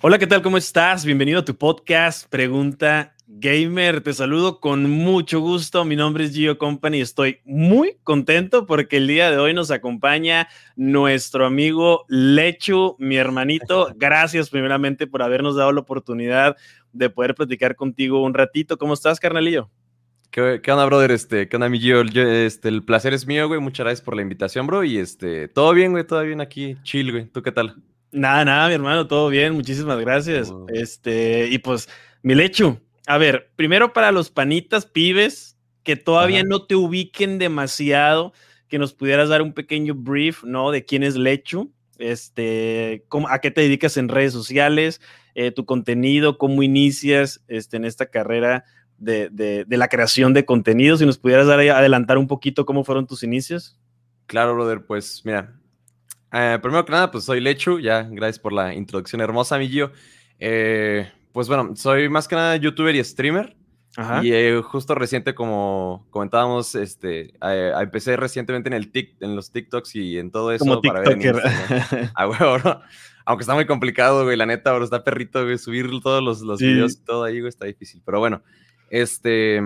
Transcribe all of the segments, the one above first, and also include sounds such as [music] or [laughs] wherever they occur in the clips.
Hola, ¿qué tal? ¿Cómo estás? Bienvenido a tu podcast Pregunta Gamer. Te saludo con mucho gusto. Mi nombre es Gio Company. Estoy muy contento porque el día de hoy nos acompaña nuestro amigo Lechu, mi hermanito. Gracias primeramente por habernos dado la oportunidad de poder platicar contigo un ratito. ¿Cómo estás, carnalillo? ¿Qué, ¿Qué, onda, brother? Este, ¿Qué onda, mi Gio? Yo, este, el placer es mío, güey. Muchas gracias por la invitación, bro. Y este, todo bien, güey, todo bien aquí, chill, güey. ¿Tú qué tal? Nada, nada, mi hermano, todo bien, muchísimas gracias. Este, y pues, mi lecho, a ver, primero para los panitas pibes que todavía Ajá. no te ubiquen demasiado, que nos pudieras dar un pequeño brief, ¿no? De quién es Lechu, este, cómo, a qué te dedicas en redes sociales, eh, tu contenido, cómo inicias este, en esta carrera de, de, de, la creación de contenido, si nos pudieras dar, adelantar un poquito cómo fueron tus inicios. Claro, brother, pues mira, eh, primero que nada, pues soy Lechu, ya gracias por la introducción hermosa, mi Gio. Eh, pues bueno, soy más que nada youtuber y streamer. Ajá. Y eh, justo reciente, como comentábamos, este, empecé recientemente en el tic, en los TikToks y en todo eso como para ver. [laughs] A huevo, ¿no? Aunque está muy complicado, güey, la neta, bro, está perrito, güey, subir todos los, los sí. videos y todo ahí, güey, está difícil. Pero bueno, este,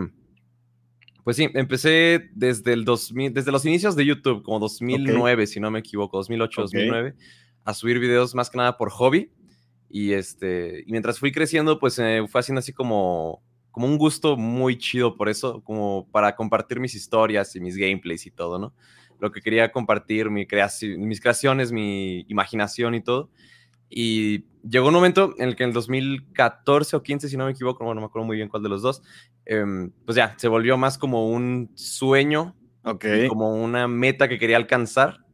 pues sí, empecé desde el 2000, desde los inicios de YouTube, como 2009, okay. si no me equivoco, 2008, okay. 2009, a subir videos más que nada por hobby. Y este, y mientras fui creciendo, pues eh, fue haciendo así como, como un gusto muy chido por eso, como para compartir mis historias y mis gameplays y todo, ¿no? Lo que quería compartir, mi mis creaciones, mi imaginación y todo. Y llegó un momento en el que en el 2014 o 15, si no me equivoco, bueno, no me acuerdo muy bien cuál de los dos, eh, pues ya, se volvió más como un sueño, okay. como una meta que quería alcanzar,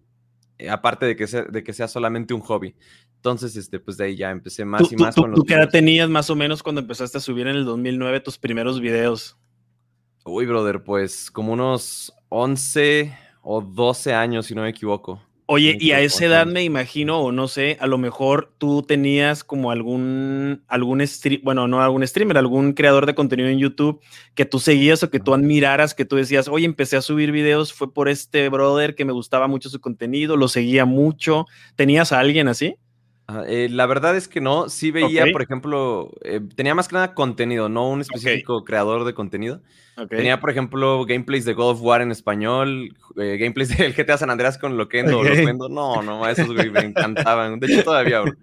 eh, aparte de que, sea, de que sea solamente un hobby. Entonces, este, pues de ahí ya empecé más ¿Tú, y más tú, con los ¿Tú qué edad tenías más o menos cuando empezaste a subir en el 2009 tus primeros videos? Uy, brother, pues como unos 11 o 12 años, si no me equivoco. Oye, y a esa edad me imagino, o no sé, a lo mejor tú tenías como algún, algún stream, bueno, no algún streamer, algún creador de contenido en YouTube que tú seguías o que tú admiraras, que tú decías, oye, empecé a subir videos, fue por este brother que me gustaba mucho su contenido, lo seguía mucho. ¿Tenías a alguien así? Eh, la verdad es que no, sí veía, okay. por ejemplo, eh, tenía más que nada contenido, no un específico okay. creador de contenido. Okay. Tenía, por ejemplo, gameplays de God of War en español, eh, gameplays del GTA San Andreas con Loquendo. Loquendo. No, no, esos güey, me encantaban. De hecho, todavía, bro.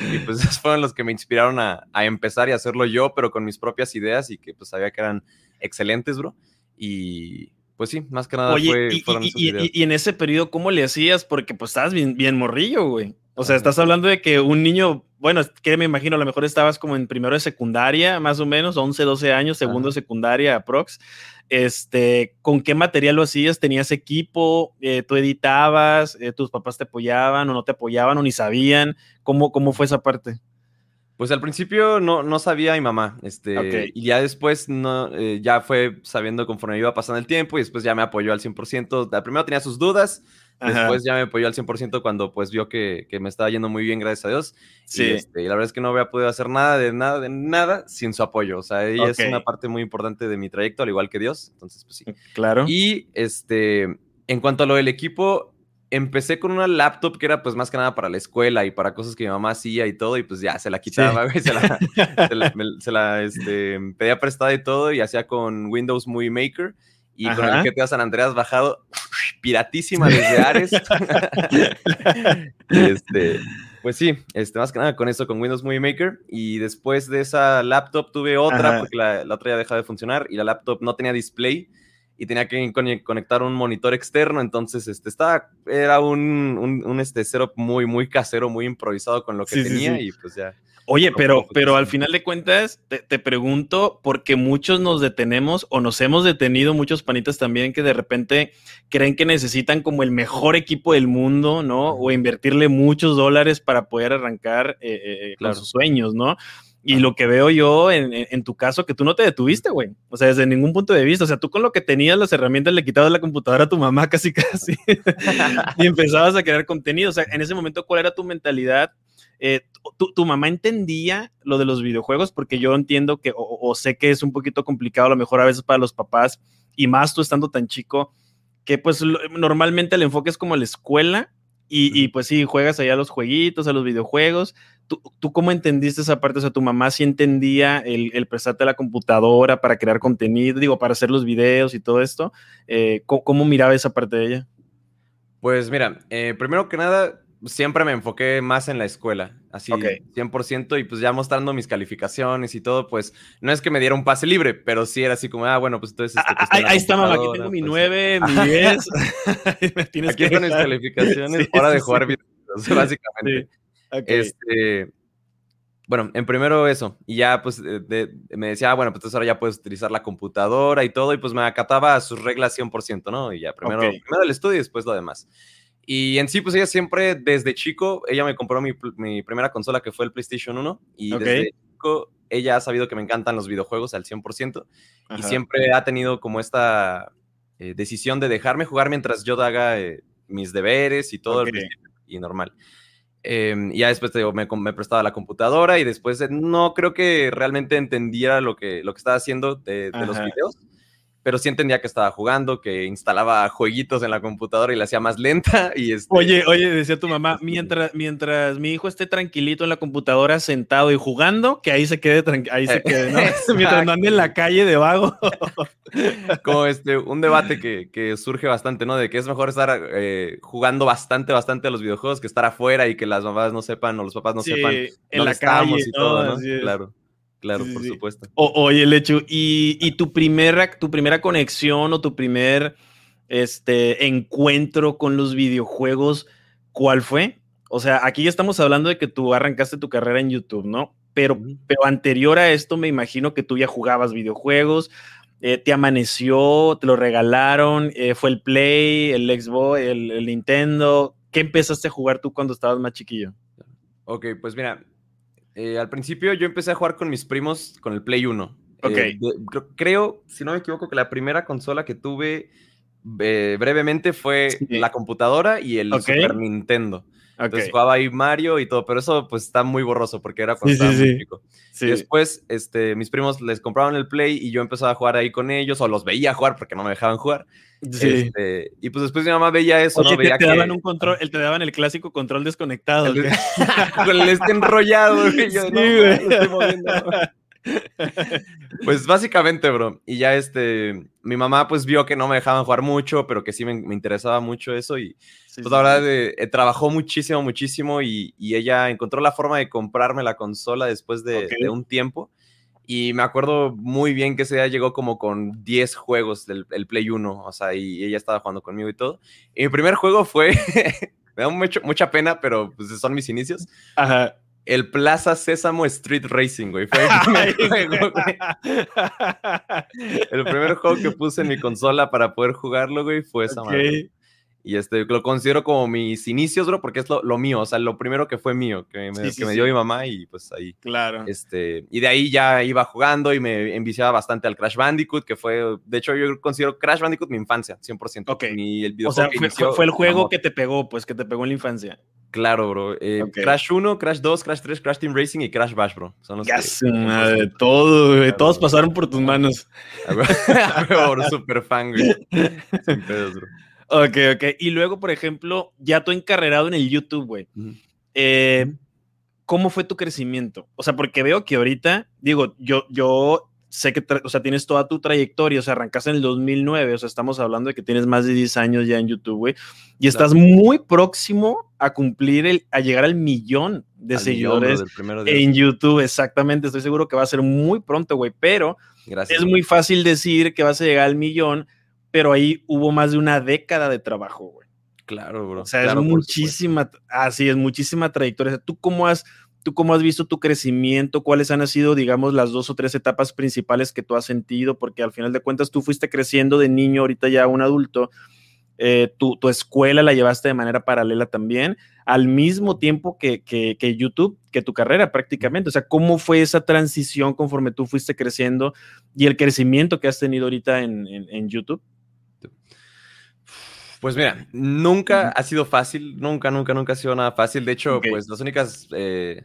Y pues esos fueron los que me inspiraron a, a, empezar y hacerlo yo, pero con mis propias ideas y que pues sabía que eran excelentes, bro. Y pues sí, más que nada Oye, fue, y, fueron y, y, y, en ese periodo, ¿cómo le hacías? Porque pues estabas bien, bien morrillo, güey. O sea, estás hablando de que un niño, bueno, que me imagino, a lo mejor estabas como en primero de secundaria, más o menos, 11, 12 años, segundo de secundaria, aprox. Este, ¿con qué material lo hacías? ¿Tenías equipo? Eh, ¿Tú editabas? Eh, ¿Tus papás te apoyaban o no te apoyaban o ni sabían? ¿Cómo, cómo fue esa parte? Pues al principio no, no sabía mi mamá, este, okay. y ya después no, eh, ya fue sabiendo conforme iba pasando el tiempo y después ya me apoyó al 100%. Al primero tenía sus dudas. Después ya me apoyó al 100% cuando pues vio que, que, me estaba yendo muy bien, gracias a Dios. Sí. Y, este, y, la verdad es que no había podido hacer nada de nada, de nada sin su apoyo. O sea, ella okay. es una parte muy importante de mi trayecto, al igual que Dios. Entonces, pues sí. Claro. Y este, en cuanto a lo del equipo, empecé con una laptop que era pues más que nada para la escuela y para cosas que mi mamá hacía y todo y pues ya se la quitaba, sí. se la, se la, [laughs] me, se la este, pedía prestada y todo y hacía con Windows Movie Maker y Ajá. con el GTA San Andreas bajado piratísima desde Ares. [laughs] este, pues sí, este, más que nada con eso, con Windows Movie Maker. Y después de esa laptop tuve otra, Ajá. porque la, la, otra ya dejó de funcionar y la laptop no tenía display y tenía que conectar un monitor externo, entonces este, estaba, era un, un, un este setup muy, muy casero, muy improvisado con lo que sí, tenía sí, sí. y pues ya. Oye, pero, pero al final de cuentas, te, te, pregunto, porque muchos nos detenemos o nos hemos detenido, muchos panitas también, que de repente creen que necesitan como el mejor equipo del mundo, ¿no? O invertirle muchos dólares para poder arrancar eh, eh, claro. sus sueños, ¿no? Y lo que veo yo en, en, en, tu caso, que tú no te detuviste, güey. O sea, desde ningún punto de vista. O sea, tú con lo que tenías las herramientas le quitabas la computadora a tu mamá casi, [laughs] casi. y empezabas a crear contenido. O sea, en ese momento, ¿cuál era tu mentalidad? Eh, tu, tu, mamá entendía lo de los videojuegos? Porque yo entiendo que, o, o, sé que es un poquito complicado a lo mejor a veces para los papás, y más tú estando tan chico, que pues lo, normalmente el enfoque es como la escuela Y, pues sí, juegas allá a los jueguitos, a los videojuegos. ¿Tú, ¿Tú, cómo entendiste esa parte? O sea, tu mamá sí entendía el, el prestarte la computadora para crear contenido, digo, para hacer los videos y todo esto. Eh, ¿cómo, miraba esa parte de ella? Pues mira, eh, primero que nada, siempre me enfoqué más en la escuela, así 100%, y pues ya mostrando mis calificaciones y todo, pues no es que me diera un pase libre, pero sí era así como, ah, bueno, pues entonces... Este, pues, ahí, está, mamá, aquí tengo mi 9, pues". mi 10. [laughs] aquí están mis calificaciones, hora de jugar videos, básicamente. Este, bueno, en primero eso, y ya pues me decía, ah, bueno, pues entonces ahora ya puedes utilizar la computadora y todo, y pues me acataba a sus reglas 100%, ¿no? Y ya primero, primero el estudio y después lo demás. Y en sí, pues ella siempre, desde chico, ella me compró mi, mi primera consola que fue el PlayStation 1 y desde chico ella ha sabido que me encantan los videojuegos al 100% y siempre ha tenido como esta eh, decisión de dejarme jugar mientras yo haga eh, mis deberes y todo y normal. Y ya después me, me, prestaba la computadora y después no creo que realmente entendiera lo que, lo que estaba haciendo de, de los videos pero sí entendía que estaba jugando, que instalaba jueguitos en la computadora y la hacía más lenta. Y este... Oye, oye, decía tu mamá, [laughs] mientras, mientras mi hijo esté tranquilito en la computadora, sentado y jugando, que ahí se quede, ahí se quede, ¿no? [laughs] [laughs] mientras no ande en la calle de vago. Como este, un debate que, que, surge bastante, ¿no? De que es mejor estar eh, jugando bastante, bastante a los videojuegos que estar afuera y que las mamás no sepan o los papás no sepan en la calle y todo, ¿no? Claro. Claro, por supuesto. oye, Lechu, ¿y, y tu, primera, tu primera conexión o tu primer este, encuentro con los videojuegos, cuál fue? O sea, aquí ya estamos hablando de que tú arrancaste tu carrera en YouTube, ¿no? Pero, pero anterior a esto me imagino que tú ya jugabas videojuegos, eh, te amaneció, te lo regalaron, eh, fue el Play, el Xbox, el, el Nintendo. ¿Qué empezaste a jugar tú cuando estabas más chiquillo? Ok, pues mira, eh, al principio yo empecé a jugar con mis primos con el Play 1. Ok. Eh, creo, si no me equivoco, que la primera consola que tuve eh, brevemente fue la computadora y el Super Nintendo. Entonces jugaba ahí Mario y todo, pero eso pues está muy borroso porque era cuando estaba muy chico. Y después, este, mis primos les compraban el Play y yo empezaba a jugar ahí con ellos o los veía jugar porque no me dejaban jugar. Este, y pues después mi mamá veía eso, ¿no? Veía te, daban un control, él te daban el clásico control desconectado. El, [laughs] con el este enrollado, Yo, sí, güey. Pues básicamente, bro. Y ya este, mi mamá pues vio que no me dejaban jugar mucho, pero que sí me, interesaba mucho eso y pues la verdad eh, trabajó muchísimo, muchísimo y, y, ella encontró la forma de comprarme la consola después de, de un tiempo. Y me acuerdo muy bien que ese día llegó como con 10 juegos del Play 1, o sea, y ella estaba jugando conmigo y todo. Y mi primer juego fue, [laughs] me da mucho, mucha pena, pero pues son mis inicios. Ajá. El Plaza Sésamo Street Racing, güey. Fue el [laughs] primer juego, güey. El primer juego que puse en mi consola para poder jugarlo, güey, fue esa madre. Y este, lo considero como mis inicios, bro, porque es lo, lo mío, o sea, lo primero que fue mío, que me, que me dio mi mamá y pues ahí. Claro. Este, y de ahí ya iba jugando y me enviciaba bastante al Crash Bandicoot, que fue, de hecho, yo considero Crash Bandicoot mi infancia, 100%. Ok. el o sea, fue, fue, el juego que te pegó, pues, que te pegó en la infancia. Claro, bro. Eh, Crash 1, Crash 2, Crash 3, Crash Team Racing y Crash Bash, bro. Son los que, madre, todo, güey. Todos pasaron por tus manos. [laughs] bro, super fan, güey. [laughs] Sin pedos, bro. Ok, ok. Y luego, por ejemplo, ya tú encarrerado en el YouTube, güey. Eh, ¿Cómo fue tu crecimiento? O sea, porque veo que ahorita, digo, yo, yo sé que, o sea, tienes toda tu trayectoria, o sea, arrancaste en el 2009, o sea, estamos hablando de que tienes más de 10 años ya en YouTube, güey, y estás muy próximo a cumplir, el, a llegar al millón de seguidores en YouTube, exactamente, estoy seguro que va a ser muy pronto, güey, pero es muy fácil decir que vas a llegar al millón pero ahí hubo más de una década de trabajo, güey. Claro, bro. O sea, es muchísima, así es, muchísima trayectoria. ¿Tú cómo has, tú cómo has visto tu crecimiento? ¿Cuáles han sido, digamos, las dos o tres etapas principales que tú has sentido? Porque al final de cuentas tú fuiste creciendo de niño, ahorita ya un adulto. Eh, tu, tu, escuela la llevaste de manera paralela también, al mismo tiempo que, que, que, YouTube, que tu carrera prácticamente. O sea, ¿cómo fue esa transición conforme tú fuiste creciendo y el crecimiento que has tenido ahorita en, en, en YouTube? Pues mira, nunca ha sido fácil, nunca, nunca, nunca ha sido nada fácil. De hecho, pues las únicas, eh,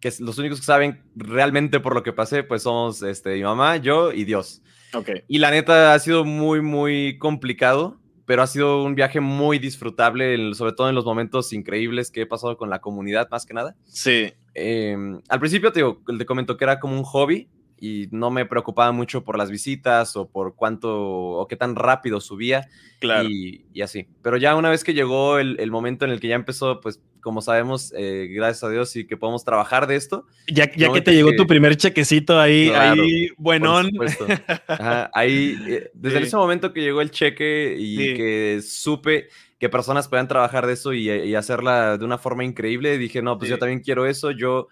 que los únicos que saben realmente por lo que pasé, pues somos este, mi mamá, yo y Dios. Okay. Y la neta ha sido muy, muy complicado. pero ha sido un viaje muy disfrutable, sobre todo en los momentos increíbles que he pasado con la comunidad, más que nada. Sí. Em, al principio te, digo, te comento que era como un hobby, y no me preocupaba mucho por las visitas o por cuánto o qué tan rápido subía claro. y, y así. Pero ya una vez que llegó el, el, momento en el que ya empezó, pues como sabemos, eh, gracias a Dios y que podemos trabajar de esto. Ya, ya que te llegó tu primer chequecito ahí, ahí buenón. [laughs] ahí, eh, desde ese momento que llegó el cheque y que supe que personas puedan trabajar de eso y, y, hacerla de una forma increíble, dije, no, pues yo también quiero eso, yo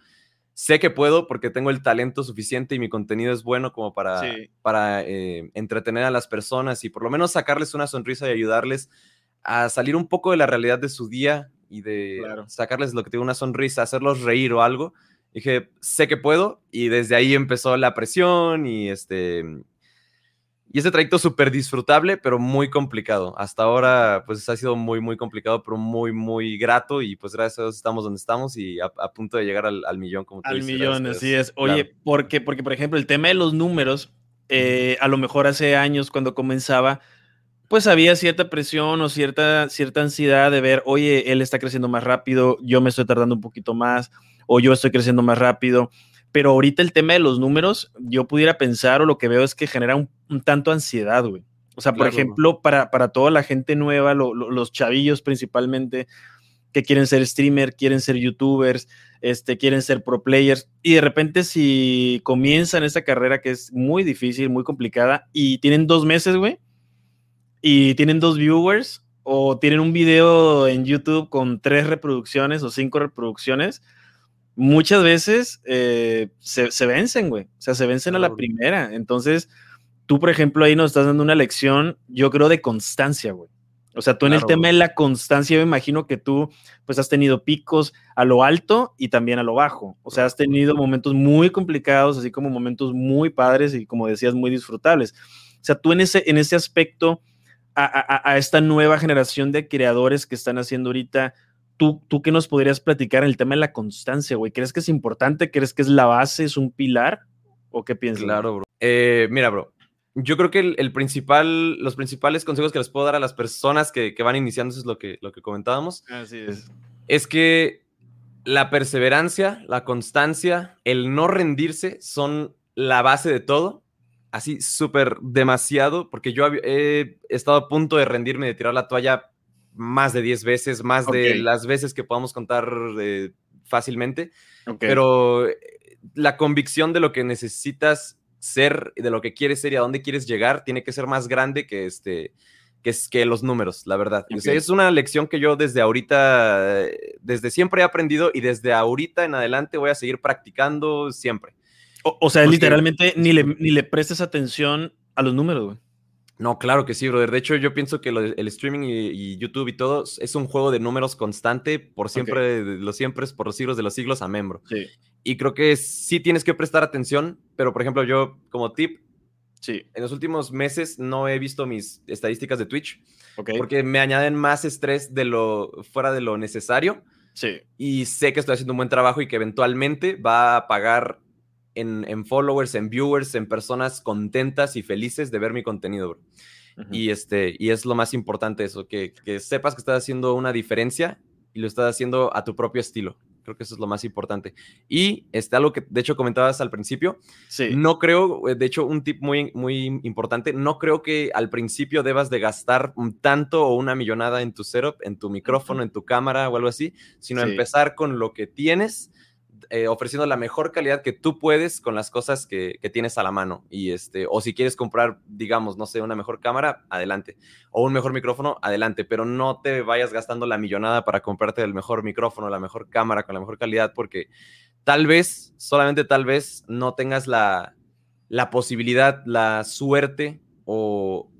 sé que puedo porque tengo el talento suficiente y mi contenido es bueno como para, para eh, entretener a las personas y por lo menos sacarles una sonrisa y ayudarles a salir un poco de la realidad de su día y de sacarles lo que tiene una sonrisa, hacerlos reír o algo. Dije, sé que puedo y desde ahí empezó la presión y este y ese trayecto súper disfrutable, pero muy complicado. Hasta ahora, pues ha sido muy, muy complicado, pero muy, muy grato. Y pues gracias a Dios estamos donde estamos y a, punto de llegar al, millón, como tú Al millón, así es. Oye, porque, porque, por ejemplo, el tema de los números, eh, a lo mejor hace años cuando comenzaba, pues había cierta presión o cierta, cierta ansiedad de ver, oye, él está creciendo más rápido, yo me estoy tardando un poquito más, o yo estoy creciendo más rápido pero ahorita el tema de los números, yo pudiera pensar o lo que veo es que genera un, tanto ansiedad, güey. O sea, por ejemplo, para, para, toda la gente nueva, los chavillos principalmente, que quieren ser streamer, quieren ser youtubers, este, quieren ser pro players, y de repente si comienzan esta carrera que es muy difícil, muy complicada, y tienen dos meses, güey, y tienen dos viewers, o tienen un video en YouTube con tres reproducciones o cinco reproducciones, muchas veces eh, se, vencen, güey. O sea, se vencen a la primera. Entonces, tú, por ejemplo, ahí nos estás dando una lección, yo creo, de constancia, güey. O sea, tú en el tema de la constancia, me imagino que tú, pues, has tenido picos a lo alto y también a lo bajo. O sea, has tenido momentos muy complicados, así como momentos muy padres y, como decías, muy disfrutables. O sea, tú en ese, en ese aspecto, a, a esta nueva generación de creadores que están haciendo ahorita, ¿Tú, ¿Tú qué nos podrías platicar en el tema de la constancia, güey? ¿Crees que es importante? ¿Crees que es la base, es un pilar? ¿O qué piensas? Claro, bro. Eh, mira, bro, yo creo que el, principal, los principales consejos que les puedo dar a las personas que, van iniciando, eso es lo que, lo que comentábamos. Así es. Es que la perseverancia, la constancia, el no rendirse son la base de todo. Así, súper demasiado, porque yo he estado a punto de rendirme, de tirar la toalla más de 10 veces, más de las veces que podamos contar eh, fácilmente. Pero eh, la convicción de lo que necesitas ser, de lo que quieres ser y a dónde quieres llegar, tiene que ser más grande que este que, es, que los números, la verdad. es una lección que yo desde ahorita, desde siempre he aprendido y desde ahorita en adelante voy a seguir practicando siempre. O, sea, literalmente ni le, ni le prestes atención a los números, güey. No, claro que sí, brother. De hecho, yo pienso que el streaming y, YouTube y todo es un juego de números constante por siempre, los siempre, por los siglos de los siglos, amén, bro. Sí. Y creo que sí tienes que prestar atención, pero por ejemplo, yo como tip, sí. en los últimos meses no he visto mis estadísticas de Twitch, porque me añaden más estrés de lo fuera de lo necesario. Sí. Y sé que estoy haciendo un buen trabajo y que eventualmente va a pagar en, followers, en viewers, en personas contentas y felices de ver mi contenido, Y, este, y es lo más importante eso, que, sepas que estás haciendo una diferencia y lo estás haciendo a tu propio estilo. Creo que eso es lo más importante. Y este, algo que de hecho comentabas al principio, sí. no creo, de hecho un tip muy, muy importante, no creo que al principio debas de gastar un tanto o una millonada en tu setup, en tu micrófono, en tu cámara o algo así, sino empezar con lo que tienes eh, ofreciendo la mejor calidad que tú puedes con las cosas que, tienes a la mano. Y este, o si quieres comprar, digamos, no sé, una mejor cámara, adelante. O un mejor micrófono, adelante. Pero no te vayas gastando la millonada para comprarte el mejor micrófono, la mejor cámara con la mejor calidad, porque tal vez, solamente tal vez, no tengas la, la posibilidad, la suerte o,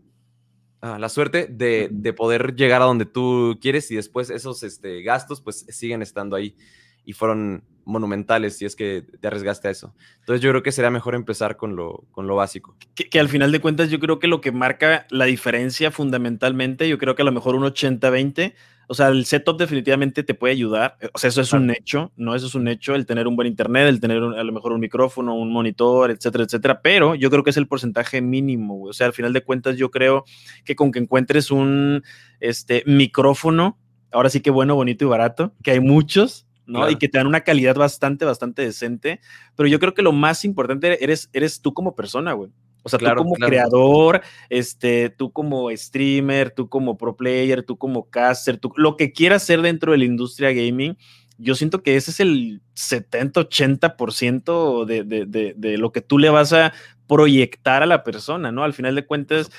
ah, la suerte de, de, poder llegar a donde tú quieres y después esos este, gastos pues siguen estando ahí y fueron monumentales si es que te arriesgaste a eso. Entonces yo creo que sería mejor empezar con lo, con lo básico. Que, al final de cuentas yo creo que lo que marca la diferencia fundamentalmente, yo creo que a lo mejor un 80-20, O sea, el setup definitivamente te puede ayudar. O sea, eso es un hecho, ¿no? Eso es un hecho, el tener un buen internet, el tener a lo mejor un micrófono, un monitor, etcétera, etcétera. Pero yo creo que es el porcentaje mínimo, O sea, al final de cuentas, yo creo que con que encuentres un este, micrófono, ahora sí que bueno, bonito y barato, que hay muchos, ¿no? Y que te dan una calidad bastante, bastante decente. Pero yo creo que lo más importante eres, eres tú como persona, güey. O sea, tú como creador, este, tú como streamer, tú como pro player, tú como caster, tú, lo que quieras hacer dentro de la industria gaming, yo siento que ese es el 70-80% de, de, de, de, lo que tú le vas a proyectar a la persona, ¿no? Al final de cuentas,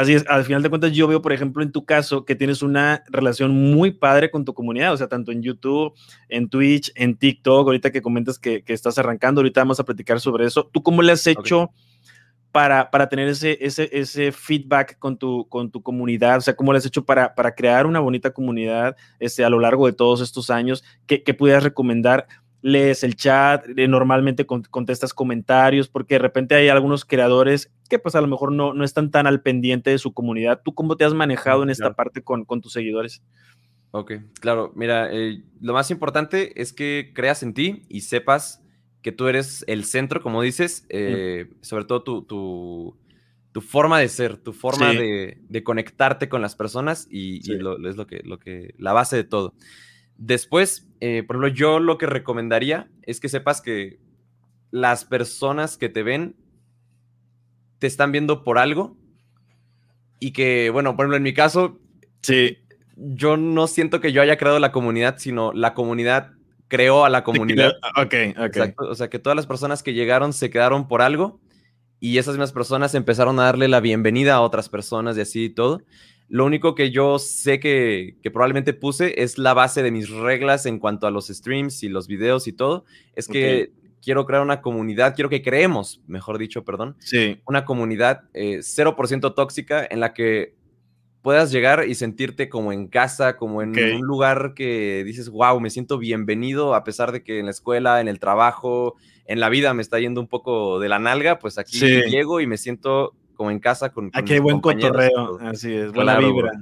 así es, al final de cuentas yo veo, por ejemplo, en tu caso, que tienes una relación muy padre con tu comunidad, o sea, tanto en YouTube, en Twitch, en TikTok, ahorita que comentas que, que estás arrancando, ahorita vamos a platicar sobre eso. ¿Tú cómo le has hecho? para, para tener ese, ese, ese feedback con tu, con tu comunidad? O sea, ¿cómo lo has hecho para, para crear una bonita comunidad este, a lo largo de todos estos años? ¿Qué, qué pudieras recomendar? Lees el chat, eh, normalmente contestas comentarios, porque de repente hay algunos creadores que pues a lo mejor no, no están tan al pendiente de su comunidad. ¿Tú cómo te has manejado en esta parte con, con, tus seguidores? Ok, claro, mira, eh, lo más importante es que creas en ti y sepas que tú eres el centro, como dices, eh, sobre todo tu, tu, forma de ser, tu forma de, conectarte con las personas y, es lo que, lo que, la base de todo. Después, eh, por ejemplo, yo lo que recomendaría es que sepas que las personas que te ven te están viendo por algo y que, bueno, por ejemplo, en mi caso, sí. yo no siento que yo haya creado la comunidad, sino la comunidad creó a la comunidad. Ok, ok. O sea, que todas las personas que llegaron se quedaron por algo y esas mismas personas empezaron a darle la bienvenida a otras personas y así y todo. Lo único que yo sé que, probablemente puse es la base de mis reglas en cuanto a los streams y los videos y todo. Es que quiero crear una comunidad, quiero que creemos, mejor dicho, perdón, sí. una comunidad 0% eh, tóxica en la que puedas llegar y sentirte como en casa, como en un lugar que dices, wow, me siento bienvenido a pesar de que en la escuela, en el trabajo, en la vida me está yendo un poco de la nalga, pues aquí llego y me siento como en casa con, Aquí hay buen cotorreo, así es, buena vibra.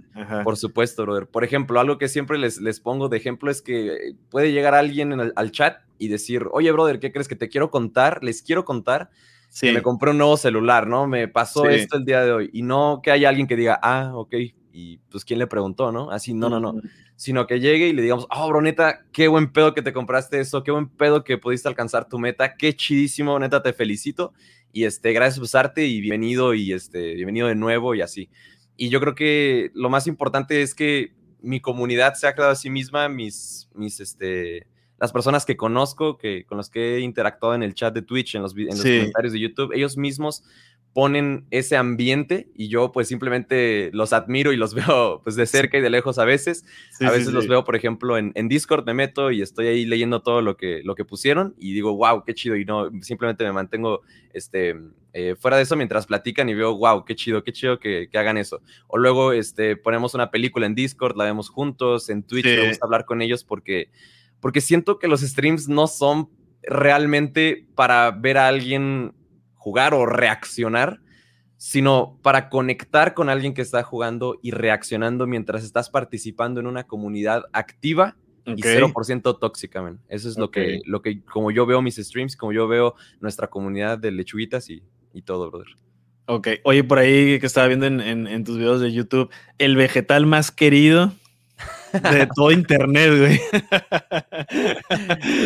Por supuesto, brother. Por ejemplo, algo que siempre les, les pongo de ejemplo es que puede llegar alguien al chat y decir, oye, brother, ¿qué crees que te quiero contar? Les quiero contar me compré un nuevo celular, ¿no? Me pasó esto el día de hoy. Y no que haya alguien que diga, ah, ok, y pues quién le preguntó, ¿no? Así, no, no, no. Sino que llegue y le digamos, oh, bro, neta, qué buen pedo que te compraste eso, qué buen pedo que pudiste alcanzar tu meta, qué chidísimo, neta, te felicito. Y este, gracias por usarte y bienvenido y este, bienvenido de nuevo y así. Y yo creo que lo más importante es que mi comunidad se ha creado a sí misma, mis, mis, este, las personas que conozco, que, con los que he interactuado en el chat de Twitch, en los, en los comentarios de YouTube, ellos mismos ponen ese ambiente y yo pues simplemente los admiro y los [laughs] veo pues de cerca y de lejos a veces. a veces los veo, por ejemplo, en, en, Discord me meto y estoy ahí leyendo todo lo que, lo que pusieron y digo, wow, qué chido y no, simplemente me mantengo este, eh, fuera de eso mientras platican y veo, wow, qué chido, qué chido que, que, hagan eso. O luego este, ponemos una película en Discord, la vemos juntos, en Twitch, me gusta hablar con ellos porque porque siento que los streams no son realmente para ver a alguien jugar o reaccionar, sino para conectar con alguien que está jugando y reaccionando mientras estás participando en una comunidad activa y 0% tóxica, Eso es lo, que, lo que, como yo veo mis streams, como yo veo nuestra comunidad de lechuguitas y, y todo, brother. Ok, oye, por ahí que estaba viendo en, en tus videos de YouTube, el vegetal más querido de todo internet, güey.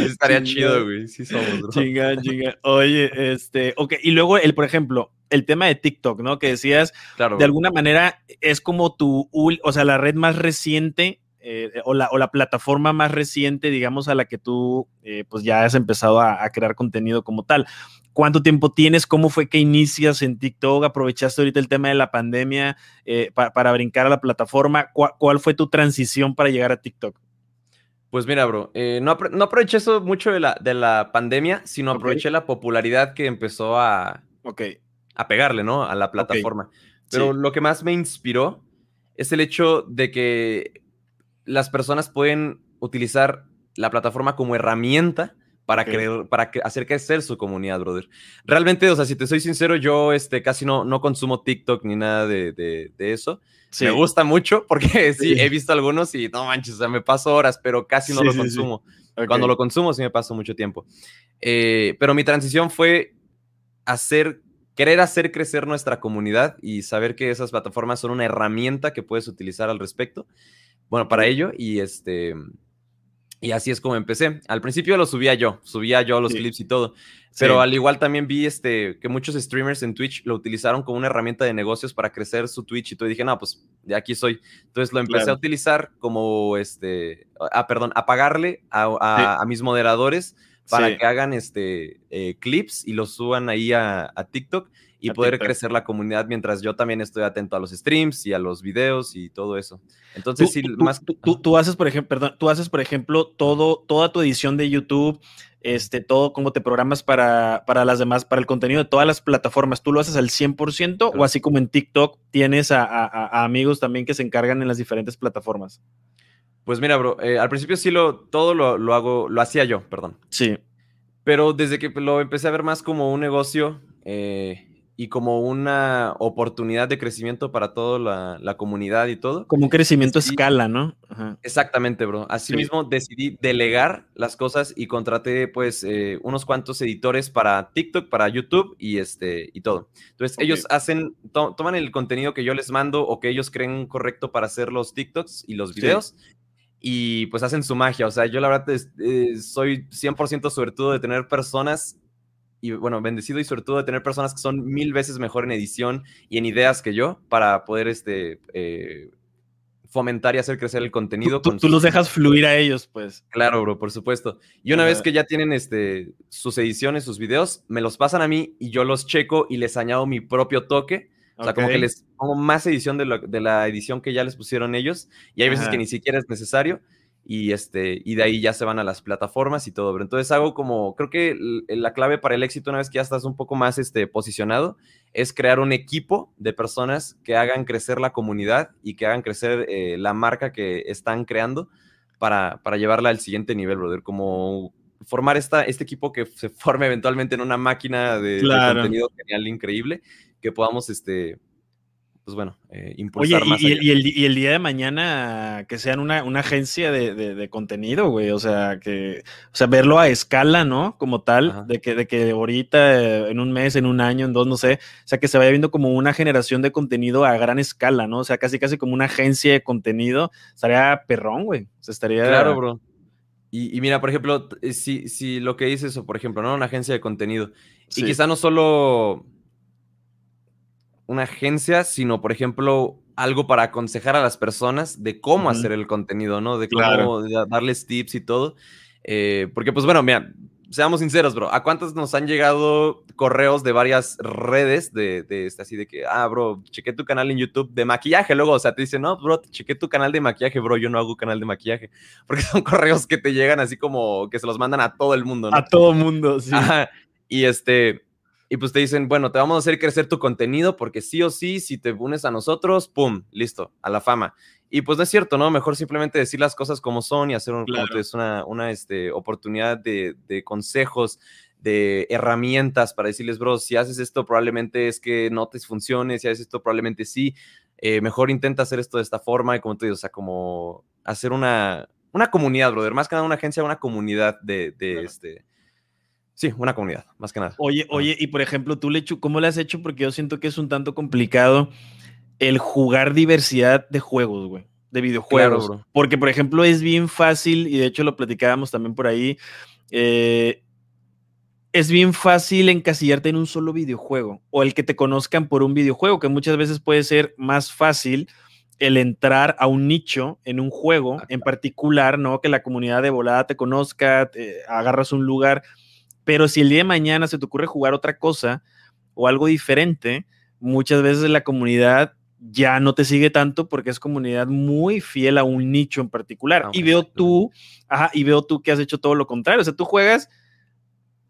Estaría chido, güey. Sí somos, bro. Chinga, chinga. Oye, este, ok. Y luego, el, por ejemplo, el tema de TikTok, ¿no? Que decías, claro, de alguna manera es como tu, o sea, la red más reciente eh, o, la, o, la, plataforma más reciente, digamos, a la que tú eh, pues ya has empezado a, a, crear contenido como tal cuánto tiempo tienes, cómo fue que inicias en TikTok, aprovechaste ahorita el tema de la pandemia eh, para brincar a la plataforma, ¿Cuál, fue tu transición para llegar a TikTok? Pues mira, bro, eh, no, aproveché eso mucho de la, de la pandemia, sino aproveché la popularidad que empezó a, a pegarle, ¿no? A la plataforma. Pero lo que más me inspiró es el hecho de que las personas pueden utilizar la plataforma como herramienta para, creer, para hacer crecer su comunidad, brother. Realmente, o sea, si te soy sincero, yo este, casi no, no consumo TikTok ni nada de, de, eso. Me gusta mucho [laughs] porque sí, he visto algunos y no manches, o sea, me paso horas, pero casi no lo consumo. Cuando lo consumo sí me paso mucho tiempo. Eh, pero mi transición fue hacer, querer hacer crecer nuestra comunidad y saber que esas plataformas son una herramienta que puedes utilizar al respecto. Bueno, para ello y este y así es como empecé. Al principio lo subía yo, subía yo los clips y todo. Pero al igual también vi este, que muchos streamers en Twitch lo utilizaron como una herramienta de negocios para crecer su Twitch y todo. Y dije, no, pues de aquí soy. Entonces lo empecé a utilizar como, este, ah, perdón, a pagarle a, mis moderadores para que hagan este, eh, clips y los suban ahí a, a TikTok y poder crecer la comunidad mientras yo también estoy atento a los streams y a los videos y todo eso. Entonces, sí, más... Tú, tú, haces, por ejemplo, perdón, tú haces, por ejemplo, todo, toda tu edición de YouTube, este, todo, cómo te programas para, para las demás, para el contenido de todas las plataformas, ¿tú lo haces al 100% o así como en TikTok tienes a, amigos también que se encargan en las diferentes plataformas? Pues mira, bro, eh, al principio sí lo, todo lo, lo hago, lo hacía yo, perdón. Sí. Pero desde que lo empecé a ver más como un negocio, eh, y como una oportunidad de crecimiento para toda la, comunidad y todo. Como un crecimiento a escala, ¿no? Exactamente, bro. Asimismo, decidí delegar las cosas y contraté, pues, eh, unos cuantos editores para TikTok, para YouTube y, este, y todo. Entonces, ellos hacen, toman el contenido que yo les mando o que ellos creen correcto para hacer los TikToks y los videos. Y pues hacen su magia. O sea, yo la verdad eh, soy 100% suertudo de tener personas y bueno, bendecido y sobre todo de tener personas que son mil veces mejor en edición y en ideas que yo para poder este, eh, fomentar y hacer crecer el contenido. Tú, los dejas fluir a ellos, pues. Claro, bro, por supuesto. Y una vez que ya tienen este, sus ediciones, sus videos, me los pasan a mí y yo los checo y les añado mi propio toque. O sea, como que les pongo más edición de, de, la edición que ya les pusieron ellos. Y hay veces que ni siquiera es necesario y, este, y de ahí ya se van a las plataformas y todo. Pero entonces hago como, creo que la clave para el éxito una vez que ya estás un poco más este, posicionado es crear un equipo de personas que hagan crecer la comunidad y que hagan crecer eh, la marca que están creando para, para llevarla al siguiente nivel, brother. Como formar esta, este equipo que se [laughs] forme eventualmente en una máquina de, de contenido genial, increíble, que podamos este, pues bueno, eh, impulsar Oye, y, el, día de mañana que sean una, agencia de, contenido, güey, o sea, que, o sea, verlo a escala, ¿no? Como tal, de que, de que ahorita, eh, en un mes, en un año, en dos, no sé, o sea, que se vaya viendo como una generación de contenido a gran escala, ¿no? O sea, casi, casi como una agencia de contenido, estaría perrón, güey, o sea, estaría... Claro, bro. Y, mira, por ejemplo, eh, si, si lo que dices, o por ejemplo, ¿no? Una agencia de contenido, y quizá no solo una agencia, sino, por ejemplo, algo para aconsejar a las personas de cómo hacer el contenido, ¿no? De cómo darles tips y todo. Eh, porque, pues bueno, mira, seamos sinceros, bro, ¿a cuántos nos han llegado correos de varias redes de, de este, así de que, ah, bro, chequé tu canal en YouTube de maquillaje? Luego, o sea, te dicen, no, bro, chequé tu canal de maquillaje, bro, yo no hago canal de maquillaje. [laughs] Porque son correos que te llegan así como que se los mandan a todo el mundo, ¿no? A todo el mundo, sí. Y este, y pues te dicen, bueno, te vamos a hacer crecer tu contenido porque sí o sí, si te unes a nosotros, ¡pum! Listo, a la fama. Y pues no es cierto, ¿no? Mejor simplemente decir las cosas como son y hacer una, una este, oportunidad de, consejos, de herramientas para decirles, bro, si haces esto probablemente es que no te funcione, si haces esto probablemente sí. Eh, mejor intenta hacer esto de esta forma y como te digo, o sea, como hacer una, una comunidad, brother. Más que nada una agencia, una comunidad de, de este Sí, una comunidad, más que nada. Oye, oye, y por ejemplo, tú, Lechu, ¿cómo le has hecho? Porque yo siento que es un tanto complicado el jugar diversidad de juegos, güey, de videojuegos. Porque, por ejemplo, es bien fácil, y de hecho lo platicábamos también por ahí, eh, es bien fácil encasillarte en un solo videojuego o el que te conozcan por un videojuego, que muchas veces puede ser más fácil el entrar a un nicho en un juego en particular, ¿no? Que la comunidad de volada te conozca, agarras un lugar pero si el día de mañana se te ocurre jugar otra cosa o algo diferente, muchas veces la comunidad ya no te sigue tanto porque es comunidad muy fiel a un nicho en particular. Ah, y veo tú, ajá, y veo tú que has hecho todo lo contrario. O sea, tú juegas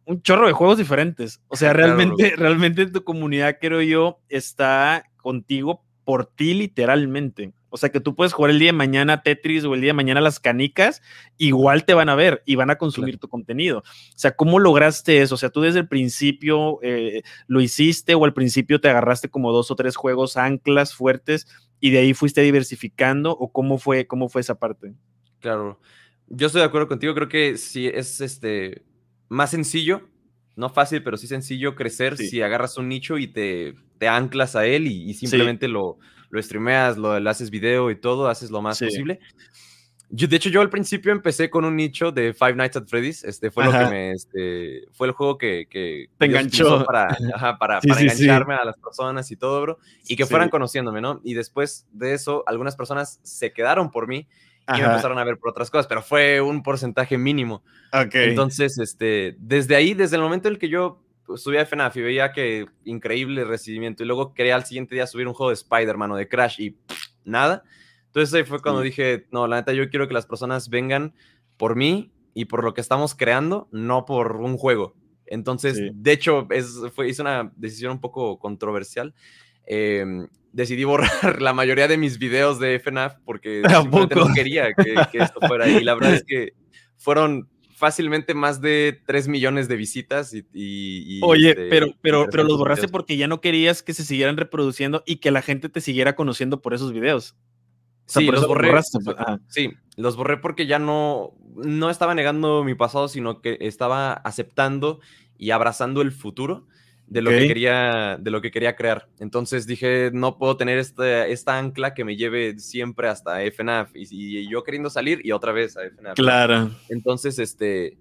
un chorro de juegos diferentes. O sea, [laughs] realmente, realmente tu comunidad, creo yo, está contigo por ti literalmente. O sea, que tú puedes jugar el día de mañana Tetris o el día de mañana las canicas, igual te van a ver y van a consumir tu contenido. O sea, ¿cómo lograste eso? O sea, tú desde el principio eh, lo hiciste o al principio te agarraste como dos o tres juegos anclas fuertes y de ahí fuiste diversificando o cómo fue, cómo fue esa parte? Claro. Yo estoy de acuerdo contigo. Creo que sí es este más sencillo, no fácil, pero sí sencillo crecer si agarras un nicho y te, te anclas a él y, simplemente lo, lo streameas, lo, haces video y todo, haces lo más posible. Yo, de hecho, yo al principio empecé con un nicho de Five Nights at Freddy's. Este fue lo que me, este, fue el juego que, que te enganchó para, para, para engancharme a las personas y todo, bro, y que fueran conociéndome, ¿no? Y después de eso, algunas personas se quedaron por mí y me empezaron a ver por otras cosas, pero fue un porcentaje mínimo. Okay. Entonces, este, desde ahí, desde el momento en el que yo subí a FNAF y veía que increíble recibimiento y luego quería al siguiente día subir un juego de Spider-Man o de Crash y nada. Entonces ahí fue cuando dije, no, la neta, yo quiero que las personas vengan por mí y por lo que estamos creando, no por un juego. Entonces, de hecho, es, fue, hice una decisión un poco controversial. Em, decidí borrar [laughs] la mayoría de mis videos de FNAF porque [laughs] no quería que, que, esto fuera. Y la verdad es que fueron fácilmente más de 3 millones de visitas y... Oye, este, pero, pero, pero los borraste porque ya no querías que se siguieran reproduciendo y que la gente te siguiera conociendo por esos videos. sí, los borré. Pues, sí, los borré porque ya no, no estaba negando mi pasado, sino que estaba aceptando y abrazando el futuro de lo, que quería, de lo que quería crear. Entonces dije, no puedo tener esta, esta ancla que me lleve siempre hasta FNAF y, y, yo queriendo salir y otra vez a FNAF. Claro. Entonces, este,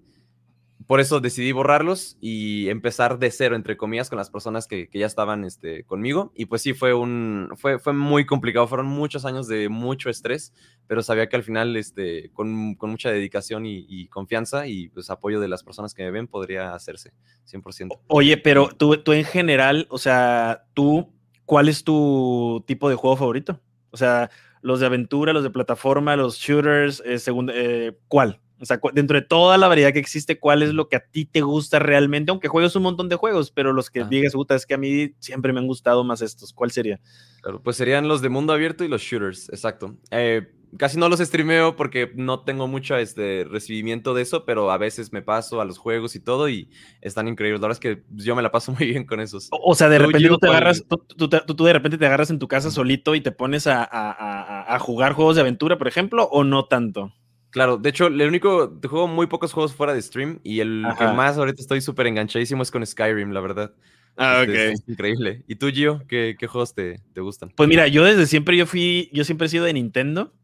por eso decidí borrarlos y empezar de cero, entre comillas, con las personas que, ya estaban este, conmigo. Y pues sí, fue, un, fue, fue muy complicado. Fueron muchos años de mucho estrés, pero sabía que al final, este, con, mucha dedicación y, confianza y pues apoyo de las personas que me ven, podría hacerse 100%. Oye, pero tú, tú en general, o sea, tú, ¿cuál es tu tipo de juego favorito? O sea, los de aventura, los de plataforma, los shooters, eh, eh, ¿cuál? O sea, dentro de toda la variedad que existe, ¿cuál es lo que a ti te gusta realmente? Aunque juegues un montón de juegos, pero los que digas, puta, es que a mí siempre me han gustado más estos. ¿Cuál sería? Claro, pues serían los de mundo abierto y los shooters, exacto. Eh, casi no los streameo porque no tengo mucho este, recibimiento de eso, pero a veces me paso a los juegos y todo y están increíbles. La verdad es que yo me la paso [laughs] muy bien con esos. O, sea, de repente tú te agarras, tú, tú, de repente te agarras en tu casa solito y te pones a, a, a jugar juegos de aventura, por ejemplo, o no tanto. Claro, de hecho, el único, juego muy pocos juegos fuera de stream y el que más ahorita estoy súper enganchadísimo es con Skyrim, la verdad. Ah, ok. Es, increíble. ¿Y tú, Gio? ¿Qué, qué juegos te, te, gustan? Pues mira, yo desde siempre, yo fui, yo siempre he sido de Nintendo.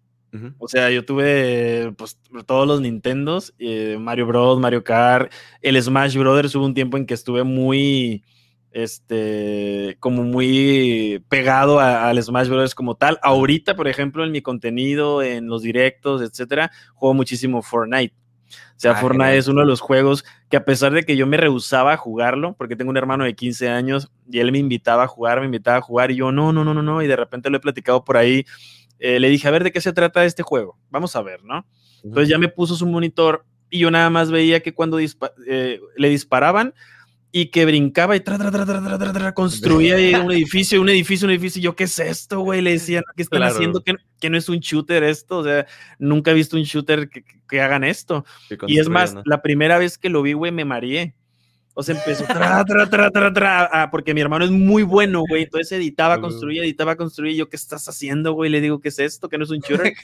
O sea, yo tuve pues todos los Nintendos, eh, Mario Bros, Mario Kart, el Smash Brothers, hubo un tiempo en que estuve muy, este, como muy pegado al Smash Bros. como tal. Ahorita, por ejemplo, en mi contenido, en los directos, etcétera, juego muchísimo Fortnite. O sea, ah, Fortnite es uno de los juegos que a pesar de que yo me rehusaba a jugarlo, porque tengo un hermano de 15 años y él me invitaba a jugar, me invitaba a jugar y yo no, no, no, no, no, y de repente lo he platicado por ahí, eh, le dije, a ver, ¿de qué se trata este juego? Vamos a ver, ¿no? Entonces ya me puso su monitor y yo nada más veía que cuando eh, le disparaban, y que brincaba y tra, tra, tra, construía un edificio, un edificio, un edificio. Yo, ¿qué es esto, güey? Le decían, ¿qué están haciendo? ¿Que, que, no es un shooter esto? O sea, nunca he visto un shooter que, que hagan esto. Y es más, la primera vez que lo vi, güey, me mareé. O sea, empezó tra, tra, tra, tra, tra, ah, porque mi hermano es muy bueno, güey. Entonces editaba, construía, editaba, construía. Y yo, ¿qué estás haciendo, güey? Le digo, ¿qué es esto? Que no es un shooter. [laughs]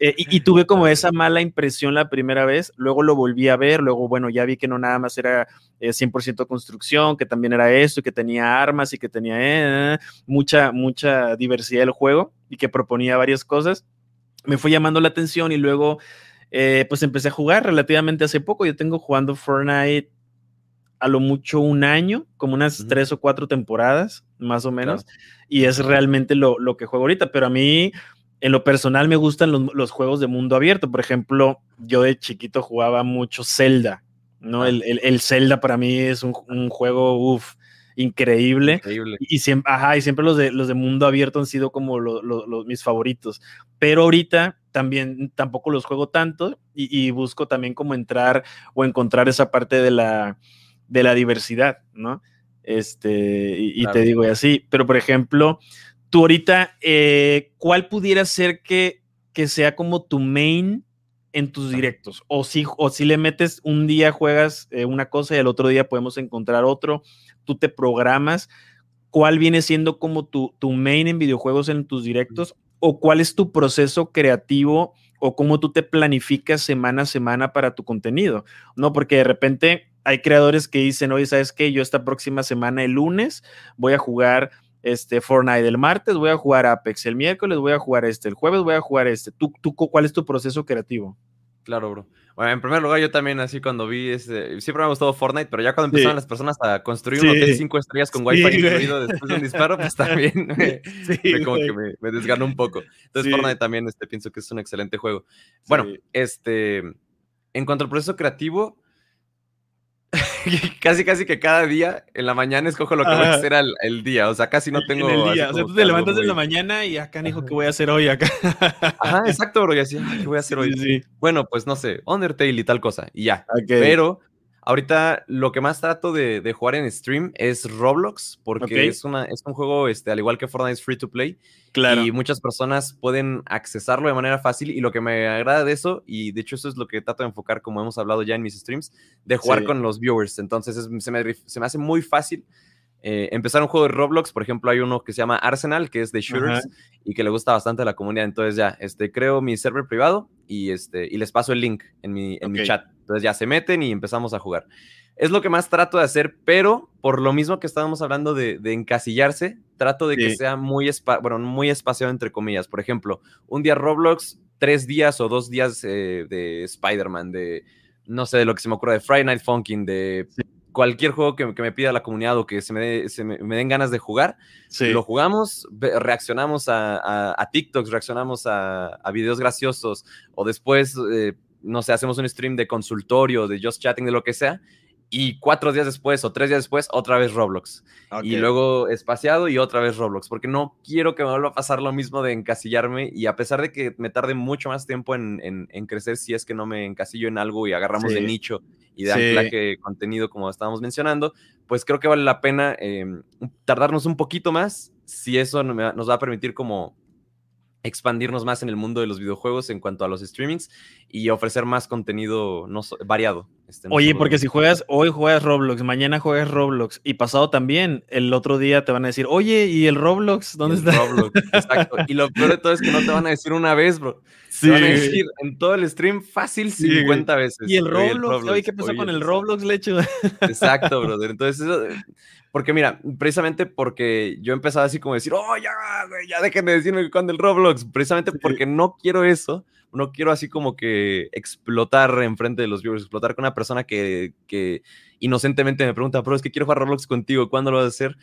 Eh, y, tuve como esa mala impresión la primera vez. Luego lo volví a ver. Luego, bueno, ya vi que no nada más era 100% eh, construcción, que también era eso, que tenía armas y que tenía eh, mucha, mucha diversidad del juego y que proponía varias cosas. Me fue llamando la atención y luego, pues empecé a jugar relativamente hace poco. Yo tengo jugando Fortnite a lo mucho un año, como unas tres o cuatro temporadas, más o menos, y es realmente lo, que juego ahorita, pero a mí, en lo personal, me gustan los, juegos de mundo abierto. Por ejemplo, yo de chiquito jugaba mucho Zelda, ¿no? Ah. El, Zelda para mí es un, juego, uff, increíble. Y, siempre, ajá, y siempre los de, los de mundo abierto han sido como los mis favoritos. Pero ahorita también tampoco los juego tanto y, y busco también como entrar o encontrar esa parte de la de la diversidad, ¿no? Este, y, te digo y así, pero por ejemplo, tú ahorita, eh, ¿cuál pudiera ser que, que sea como tu main en tus directos? O si, o si le metes un día juegas eh, una cosa y el otro día podemos encontrar otro, tú te programas. ¿Cuál viene siendo como tu, tu main en videojuegos en tus directos? ¿O cuál es tu proceso creativo? o cómo tú te planificas semana a semana para tu contenido, ¿no? Porque de repente hay creadores que dicen, oye, ¿sabes qué? Yo esta próxima semana, el lunes, voy a jugar este Fortnite el martes, voy a jugar Apex el miércoles, voy a jugar este el jueves, voy a jugar este. ¿Tú, tú cuál es tu proceso creativo? Claro, bro. Bueno, en primer lugar, yo también así cuando vi ese, siempre me ha gustado Fortnite, pero ya cuando empezaron las personas a construir un hotel cinco estrellas con wifi incluido después de un disparo, pues [laughs] también me, como que me, me, desganó un poco. Entonces Fortnite también este, pienso que es un excelente juego. Bueno, este, en cuanto al proceso creativo, [laughs] casi, casi que cada día en la mañana escojo lo que voy a hacer el, día. O sea, casi no tengo. el día. O sea, tú te levantas en la mañana y acá, dijo, ¿qué voy a hacer hoy acá? Ajá, exacto, bro. Y así, ¿qué voy a [laughs] hacer hoy? Bueno, pues no sé, Undertale y tal cosa. Y ya. Pero Ahorita lo que más trato de, jugar en stream es Roblox, porque es, una, es un juego, este, al igual que Fortnite, es free to play. Claro. Y muchas personas pueden accesarlo de manera fácil. Y lo que me agrada de eso, y de hecho eso es lo que trato de enfocar, como hemos hablado ya en mis streams, de jugar con los viewers. Entonces se, me, se, me, hace muy fácil eh, empezar un juego de Roblox, por ejemplo, hay uno que se llama Arsenal, que es de shooters y que le gusta bastante a la comunidad. Entonces ya, este, creo mi server privado y, este, y les paso el link en mi, en mi chat. Entonces ya se meten y empezamos a jugar. Es lo que más trato de hacer, pero por lo mismo que estábamos hablando de, encasillarse, trato de que sea muy, bueno, muy espaciado entre comillas. Por ejemplo, un día Roblox, tres días o dos días eh, de Spider-Man, de no sé, de lo que se me ocurre, de Friday Night Funkin', de cualquier juego que, me pida la comunidad o que se me, se me, den ganas de jugar, lo jugamos, reaccionamos a, a, TikToks, reaccionamos a, videos graciosos o después, eh, no sé, hacemos un stream de consultorio, de just chatting, de lo que sea, y cuatro días después o tres días después, otra vez Roblox. Y luego espaciado y otra vez Roblox, porque no quiero que me vuelva a pasar lo mismo de encasillarme y a pesar de que me tarde mucho más tiempo en, en, crecer si es que no me encasillo en algo y agarramos de nicho y de anclaje contenido como estábamos mencionando, pues creo que vale la pena em, tardarnos un poquito más si eso nos va a permitir como expandirnos más en el mundo de los videojuegos en cuanto a los streamings y ofrecer más contenido no, variado. Este, Oye, porque si juegas, hoy juegas Roblox, mañana juegas Roblox y pasado también, el otro día te van a decir, oye, ¿y el Roblox? ¿Dónde está? Roblox, exacto. Y lo peor de todo es que no te van a decir una vez, bro. Sí. Te van a decir en todo el stream fácil 50 veces. ¿Y el Roblox? Oye, ¿qué pasó con el Roblox, Lecho? Exacto, [laughs] brother. Entonces, eso, porque mira, precisamente porque yo empezaba así como decir, oh, ya, ya dejen de decirme cuando el Roblox, precisamente porque no quiero eso, no quiero así como que explotar enfrente de los viewers, explotar con una persona que, que inocentemente me pregunta, pero es que quiero jugar Roblox contigo, ¿cuándo lo vas a hacer?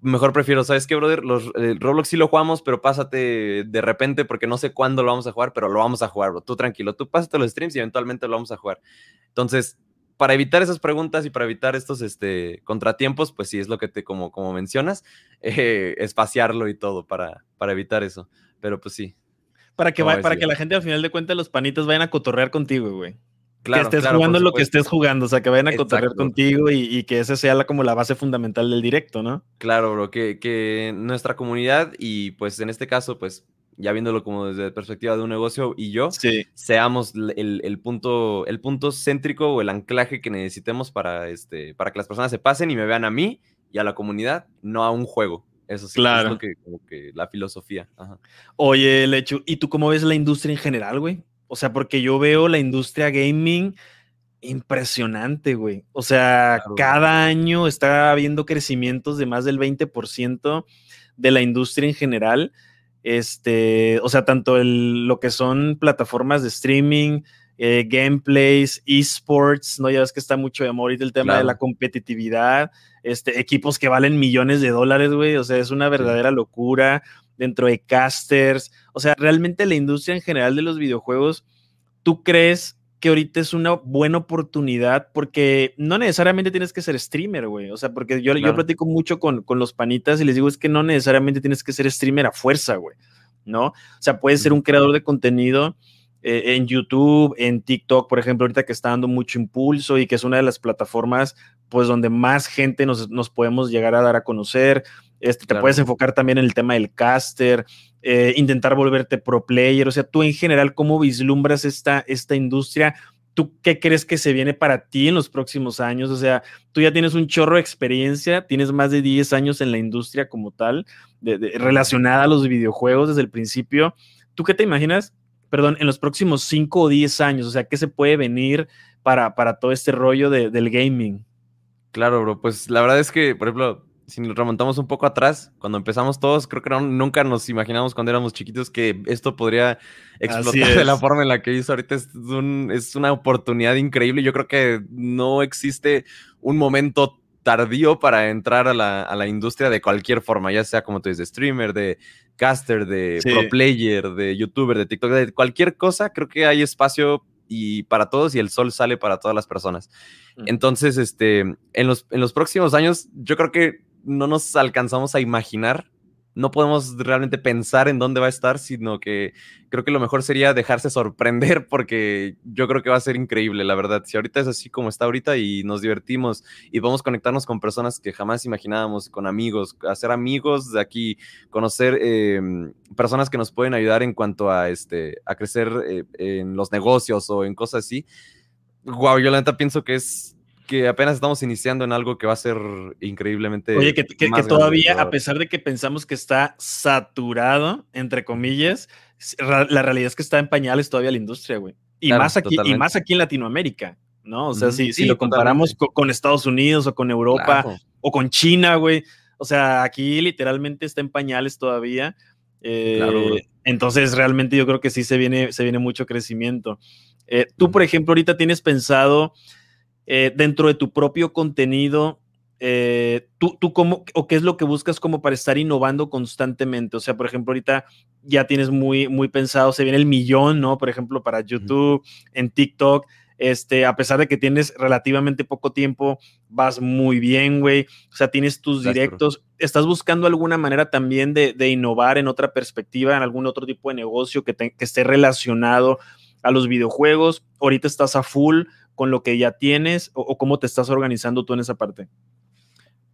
Mejor prefiero, ¿sabes qué, brother? Los, el Roblox sí lo jugamos, pero pásate de repente porque no sé cuándo lo vamos a jugar, pero lo vamos a jugar, bro. Tú tranquilo, tú pásate los streams y eventualmente lo vamos a jugar. Entonces, para evitar esas preguntas y para evitar estos este, contratiempos, pues sí, es lo que te, como, como mencionas, [laughs] eh, espaciarlo y todo para, para evitar eso. Pero pues sí. Para que, para que la gente al final de cuentas los panitos vayan a cotorrear contigo, güey. Claro, que estés jugando lo que estés jugando, o sea, que vayan a cotorrear contigo y, que esa sea la, como la base fundamental del directo, ¿no? Claro, bro, que, que nuestra comunidad y pues en este caso, pues ya viéndolo como desde la perspectiva de un negocio y yo, seamos el, punto, el punto céntrico o el anclaje que necesitemos para, este, para que las personas se pasen y me vean a mí y a la comunidad, no a un juego. Eso sí, claro. es como que la filosofía. Oye, Lechu, ¿y tú cómo ves la industria en general, güey? O sea, porque yo veo la industria gaming impresionante, güey. O sea, cada año está habiendo crecimientos de más del 20% de la industria en general. Este, o sea, tanto el, lo que son plataformas de streaming, eh, gameplays, esports, ¿no? Ya ves que está mucho de amor el tema de la competitividad, este, equipos que valen millones de dólares, güey, o sea, es una verdadera locura dentro de casters, o sea, realmente la industria en general de los videojuegos, ¿tú crees que ahorita es una buena oportunidad porque no necesariamente tienes que ser streamer, güey. O sea, porque yo, yo platico mucho con, con, los panitas y les digo es que no necesariamente tienes que ser streamer a fuerza, güey. ¿No? O sea, puedes ser un creador de contenido eh, en YouTube, en TikTok, por ejemplo, ahorita que está dando mucho impulso y que es una de las plataformas, pues, donde más gente nos, nos podemos llegar a dar a conocer. Este, te puedes enfocar también en el tema del caster, eh, intentar volverte pro player. O sea, tú en general, ¿cómo vislumbras esta, esta industria? ¿Tú qué crees que se viene para ti en los próximos años? O sea, tú ya tienes un chorro de experiencia, tienes más de 10 años en la industria como tal, relacionada a los videojuegos desde el principio. ¿Tú qué te imaginas? Perdón, en los próximos 5 o 10 años, o sea, ¿qué se puede venir para, para todo este rollo del gaming? Claro, bro. Pues la verdad es que, por ejemplo, si nos remontamos un poco atrás, cuando empezamos todos, creo que nunca nos imaginamos cuando éramos chiquitos que esto podría explotar de la forma en la que hizo ahorita. Es, es una oportunidad increíble. Yo creo que no existe un momento tardío para entrar a la, a la, industria de cualquier forma, ya sea como tú dices, de streamer, de caster, de pro player, de youtuber, de TikTok, de cualquier cosa, creo que hay espacio y para todos y el sol sale para todas las personas. Entonces, este, en los, en los próximos años, yo creo que no nos alcanzamos a imaginar, no podemos realmente pensar en dónde va a estar, sino que creo que lo mejor sería dejarse sorprender [laughs] porque yo creo que va a ser increíble, la verdad. Si ahorita es así como está ahorita y nos divertimos y a conectarnos con personas que jamás imaginábamos, con amigos, hacer amigos de aquí, conocer em, personas que nos pueden ayudar en cuanto a, este, a crecer eh, en los negocios o en cosas así. Wow, yo la neta pienso que es que apenas estamos iniciando en algo que va a ser increíblemente. Oye, que, todavía, a pesar de que pensamos que está saturado, entre comillas, la realidad es que está en pañales todavía la industria, güey. Y, más aquí, y más aquí en Latinoamérica, ¿no? O sea, si, si, lo comparamos con, Estados Unidos o con Europa o con China, güey. O sea, aquí literalmente está en pañales todavía. Eh, entonces, realmente yo creo que sí se viene, se viene mucho crecimiento. Eh, tú, por ejemplo, ahorita tienes pensado eh, dentro de tu propio contenido, eh, ¿tú, tú cómo, o qué es lo que buscas como para estar innovando constantemente? O sea, por ejemplo, ahorita ya tienes muy, muy pensado, se viene el millón, ¿no? Por ejemplo, para YouTube, en TikTok. Este, a pesar de que tienes relativamente poco tiempo, vas muy bien, güey. O sea, tienes tus directos. ¿Estás buscando alguna manera también de, innovar en otra perspectiva, en algún otro tipo de negocio que, que esté relacionado a los videojuegos? Ahorita estás a full con lo que ya tienes o, cómo te estás organizando tú en esa parte?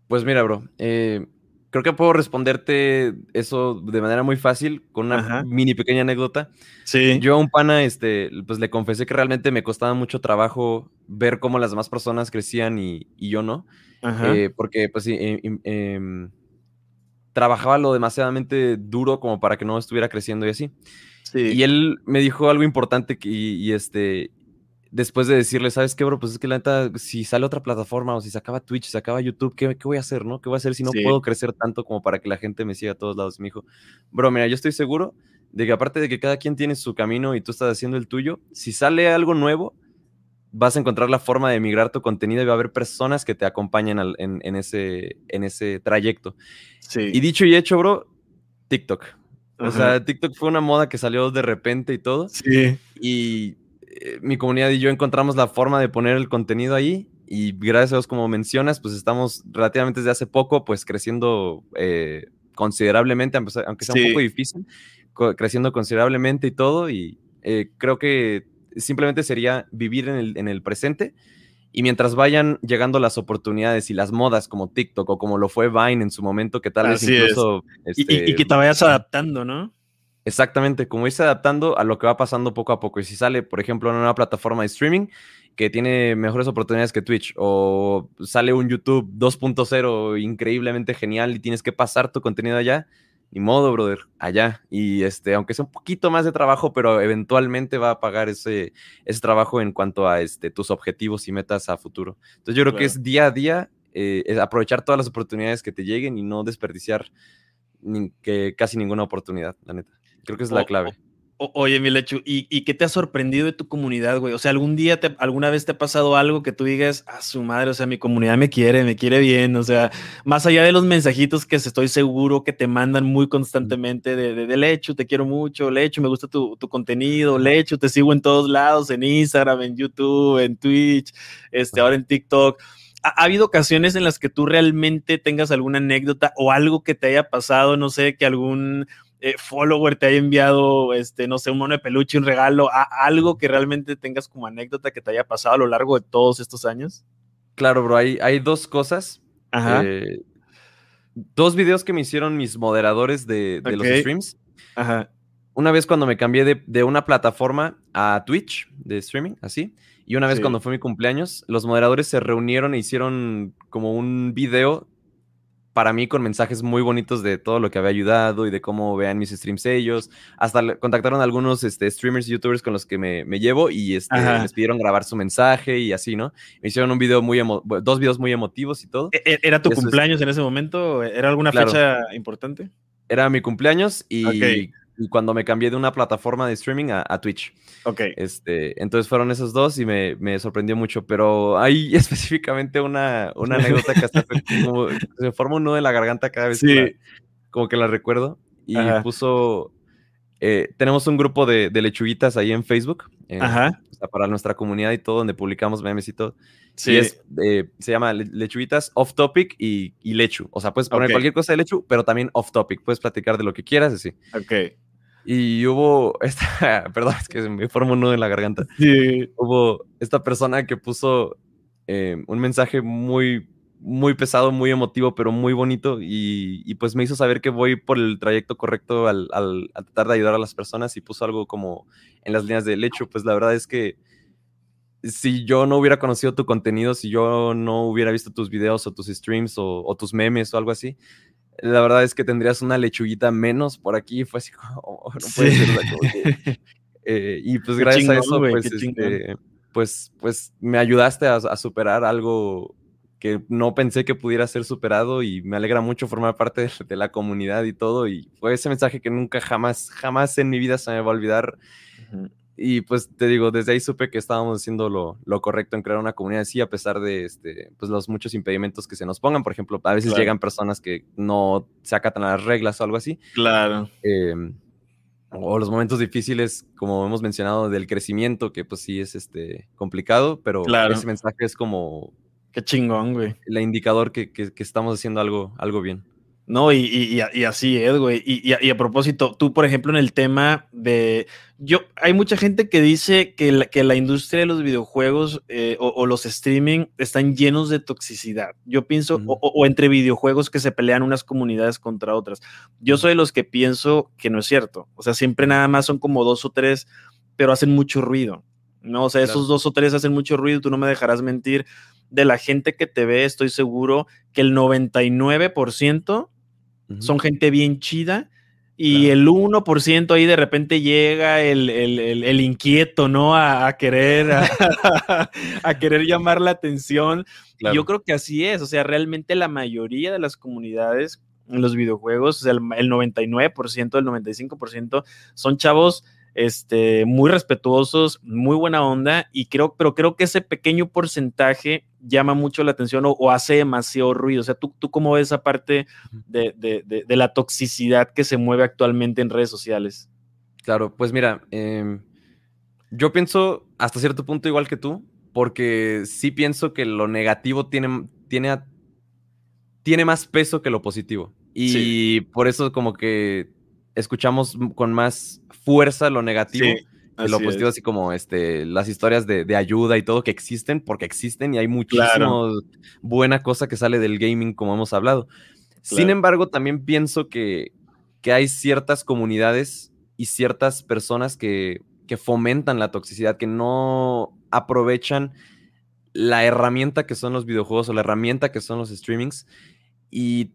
Pues mira, bro, eh, creo que puedo responderte eso de manera muy fácil con una mini pequeña anécdota. Sí. Yo a un pana, este, pues le confesé que realmente me costaba mucho trabajo ver cómo las demás personas crecían y, yo no. Eh, porque, pues sí, em, em, trabajaba lo demasiadamente duro como para que no estuviera creciendo y así. Sí. Y él me dijo algo importante que, y, este, después de decirle, ¿sabes qué, bro? Pues es que la neta, si sale otra plataforma o si se acaba Twitch, se acaba YouTube, ¿qué, qué voy a hacer, no? ¿Qué voy a hacer si no puedo crecer tanto como para que la gente me siga a todos lados? Y me dijo, bro, mira, yo estoy seguro de que aparte de que cada quien tiene su camino y tú estás haciendo el tuyo, si sale algo nuevo, vas a encontrar la forma de migrar tu contenido y va a haber personas que te acompañen en, ese, en ese trayecto. Sí. Y dicho y hecho, bro, TikTok. O sea, TikTok fue una moda que salió de repente y todo. Sí. Y eh, mi comunidad y yo encontramos la forma de poner el contenido ahí y gracias a Dios, como mencionas, pues estamos relativamente desde hace poco, pues creciendo eh, considerablemente, aunque sea un poco difícil, creciendo considerablemente y todo, y eh, creo que simplemente sería vivir en el, en el presente y mientras vayan llegando las oportunidades y las modas como TikTok o como lo fue Vine en su momento, que tal vez incluso... y, que este, te vayas adaptando, ¿no? Exactamente, como irse adaptando a lo que va pasando poco a poco. Y si sale, por ejemplo, una nueva plataforma de streaming que tiene mejores oportunidades que Twitch, o sale un YouTube 2.0 increíblemente genial y tienes que pasar tu contenido allá, ni modo, brother, allá. Y este, aunque sea un poquito más de trabajo, pero eventualmente va a pagar ese, ese trabajo en cuanto a este, tus objetivos y metas a futuro. Entonces yo creo que es día a día eh, aprovechar todas las oportunidades que te lleguen y no desperdiciar que casi ninguna oportunidad, la neta. Creo que es la clave. oye, mi lechu, ¿y, qué te ha sorprendido de tu comunidad, güey? O sea, ¿algún día, te, alguna vez te ha pasado algo que tú digas, a su madre, o sea, mi comunidad me quiere, me quiere bien, o sea, más allá de los mensajitos que estoy seguro que te mandan muy constantemente de, de, Lechu, te quiero mucho, Lechu, me gusta tu, tu, contenido, Lechu, te sigo en todos lados, en Instagram, en YouTube, en Twitch, este, ahora en TikTok. ¿Ha, habido ocasiones en las que tú realmente tengas alguna anécdota o algo que te haya pasado, no sé, que algún eh, follower te haya enviado, este, no sé, un mono de peluche, un regalo, algo que realmente tengas como anécdota que te haya pasado a lo largo de todos estos años? Claro, bro, hay, hay dos cosas. Ajá. Eh, dos videos que me hicieron mis moderadores de, los streams. Ajá. Una vez cuando me cambié de, una plataforma a Twitch de streaming, así. Y una vez cuando fue mi cumpleaños, los moderadores se reunieron e hicieron como un video para mí con mensajes muy bonitos de todo lo que había ayudado y de cómo vean mis streams ellos. Hasta contactaron a algunos este, streamers y youtubers con los que me, llevo y este, les pidieron grabar su mensaje y así, ¿no? Me hicieron un video muy, dos videos muy emotivos y todo. ¿E-, e-, ¿Era tu cumpleaños en ese momento? ¿Era alguna fecha importante? Era mi cumpleaños y y cuando me cambié de una plataforma de streaming a, Twitch. Ok. Este, entonces fueron esos dos y me, me sorprendió mucho, pero hay [laughs] específicamente una, una anécdota que hasta [laughs] como, se forma un nudo en la garganta cada vez que como que la recuerdo. Y puso, eh, tenemos un grupo de, de, lechuguitas ahí en Facebook, eh, Ajá. para nuestra comunidad y todo, donde publicamos memes y todo. Sí. es, eh, se llama Lechuguitas Off Topic y, y, Lechu. O sea, puedes poner cualquier cosa de Lechu, pero también Off Topic. Puedes platicar de lo que quieras, así. Ok. Y hubo esta, [laughs] perdón, es que me formo un nudo en la garganta. Sí. Hubo esta persona que puso eh, un mensaje muy, muy pesado, muy emotivo, pero muy bonito. Y, pues me hizo saber que voy por el trayecto correcto al, al, tratar de ayudar a las personas y puso algo como en las líneas del hecho. Pues la verdad es que si yo no hubiera conocido tu contenido, si yo no hubiera visto tus videos o tus streams o, o tus memes o algo así, la verdad es que tendrías una lechuguita menos por aquí. Fue así [laughs] como, oh, no puede ser. Eh, y pues gracias a eso, pues, este, pues, pues, me ayudaste a, superar algo que no pensé que pudiera ser superado y me alegra mucho formar parte [laughs] de, la comunidad y todo. Y fue ese mensaje que nunca, jamás, jamás en mi vida se me va a olvidar. Y pues te digo, desde ahí supe que estábamos haciendo lo, lo, correcto en crear una comunidad así, a pesar de este, pues los muchos impedimentos que se nos pongan. Por ejemplo, a veces llegan personas que no se acatan las reglas o algo así. Claro. Em, o los momentos difíciles, como hemos mencionado, del crecimiento, que pues sí es este, complicado, pero ese mensaje es como... Qué chingón, güey. El indicador que, que, que estamos haciendo algo, algo bien. No, y, y, y, así es, güey. Y, a, propósito, tú, por ejemplo, en el tema de. Yo, hay mucha gente que dice que la, que la industria de los videojuegos eh, o, los streaming están llenos de toxicidad. Yo pienso, o, entre videojuegos que se pelean unas comunidades contra otras. Yo soy de los que pienso que no es cierto. O sea, siempre nada más son como dos o tres, pero hacen mucho ruido. ¿no? O sea, esos dos o tres hacen mucho ruido, tú no me dejarás mentir. De la gente que te ve, estoy seguro que el 99% son gente bien chida. Y el 1% ahí de repente llega el, inquieto, ¿no? A, querer, [laughs] a, querer llamar la atención. yo creo que así es. O sea, realmente la mayoría de las comunidades en los videojuegos, o sea, el, el 99%, el 95% son chavos este, muy respetuosos, muy buena onda, y creo, pero creo que ese pequeño porcentaje llama mucho la atención o, hace demasiado ruido. O sea, ¿tú, tú cómo ves esa parte de, la toxicidad que se mueve actualmente en redes sociales? Claro, pues mira, em, yo pienso hasta cierto punto igual que tú, porque sí pienso que lo negativo tiene, tiene, tiene más peso que lo positivo. Y por eso como que escuchamos con más fuerza lo negativo. lo positivo, así como este, las historias de, ayuda y todo que existen, porque existen y hay muchísima buena cosa que sale del gaming, como hemos hablado. Sin embargo, también pienso que, que, hay ciertas comunidades y ciertas personas que, que fomentan la toxicidad, que no aprovechan la herramienta que son los videojuegos o la herramienta que son los streamings y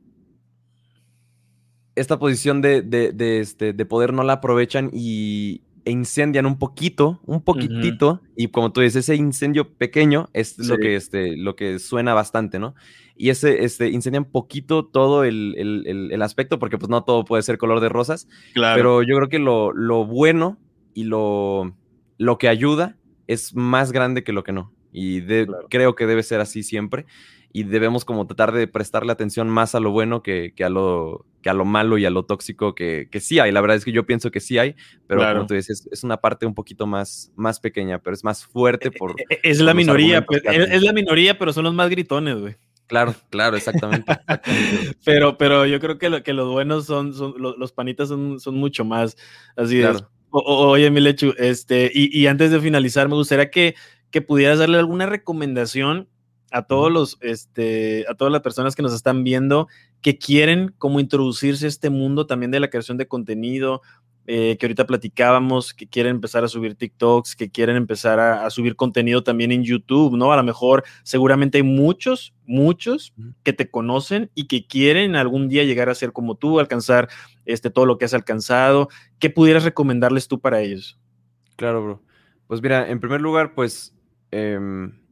esta posición de, de, este, de poder no la aprovechan y e incendian un poquito, un poquitito, y como tú dices, ese incendio pequeño es lo, que, este, lo que suena bastante, ¿no? Y ese, este, incendian poquito todo el, el, el, aspecto, porque pues no todo puede ser color de rosas, claro. pero yo creo que lo, lo bueno y lo, lo que ayuda es más grande que lo que no, y creo que debe ser así siempre y debemos como tratar de prestarle atención más a lo bueno que, a, lo, que a lo malo y a lo tóxico que, que, sí hay. La verdad es que yo pienso que sí hay, pero como tú dices, es, una parte un poquito más, más pequeña, pero es más fuerte por... E, e, es la minoría, pues, es, la minoría, pero son los más gritones, güey. Claro, claro, exactamente. [laughs] pero, pero yo creo que, lo, que los buenos son, son los, panitas son, son mucho más. Así es. oye, mi lechu, este, y, y, antes de finalizar, me gustaría que, que pudieras darle alguna recomendación a todos los, este, a todas las personas que nos están viendo que quieren como introducirse a este mundo también de la creación de contenido, eh, que ahorita platicábamos, que quieren empezar a subir TikToks, que quieren empezar a, subir contenido también en YouTube, ¿no? A lo mejor seguramente hay muchos, muchos que te conocen y que quieren algún día llegar a ser como tú, alcanzar este, todo lo que has alcanzado. ¿Qué pudieras recomendarles tú para ellos? Claro, bro. Pues mira, en primer lugar, pues... Em,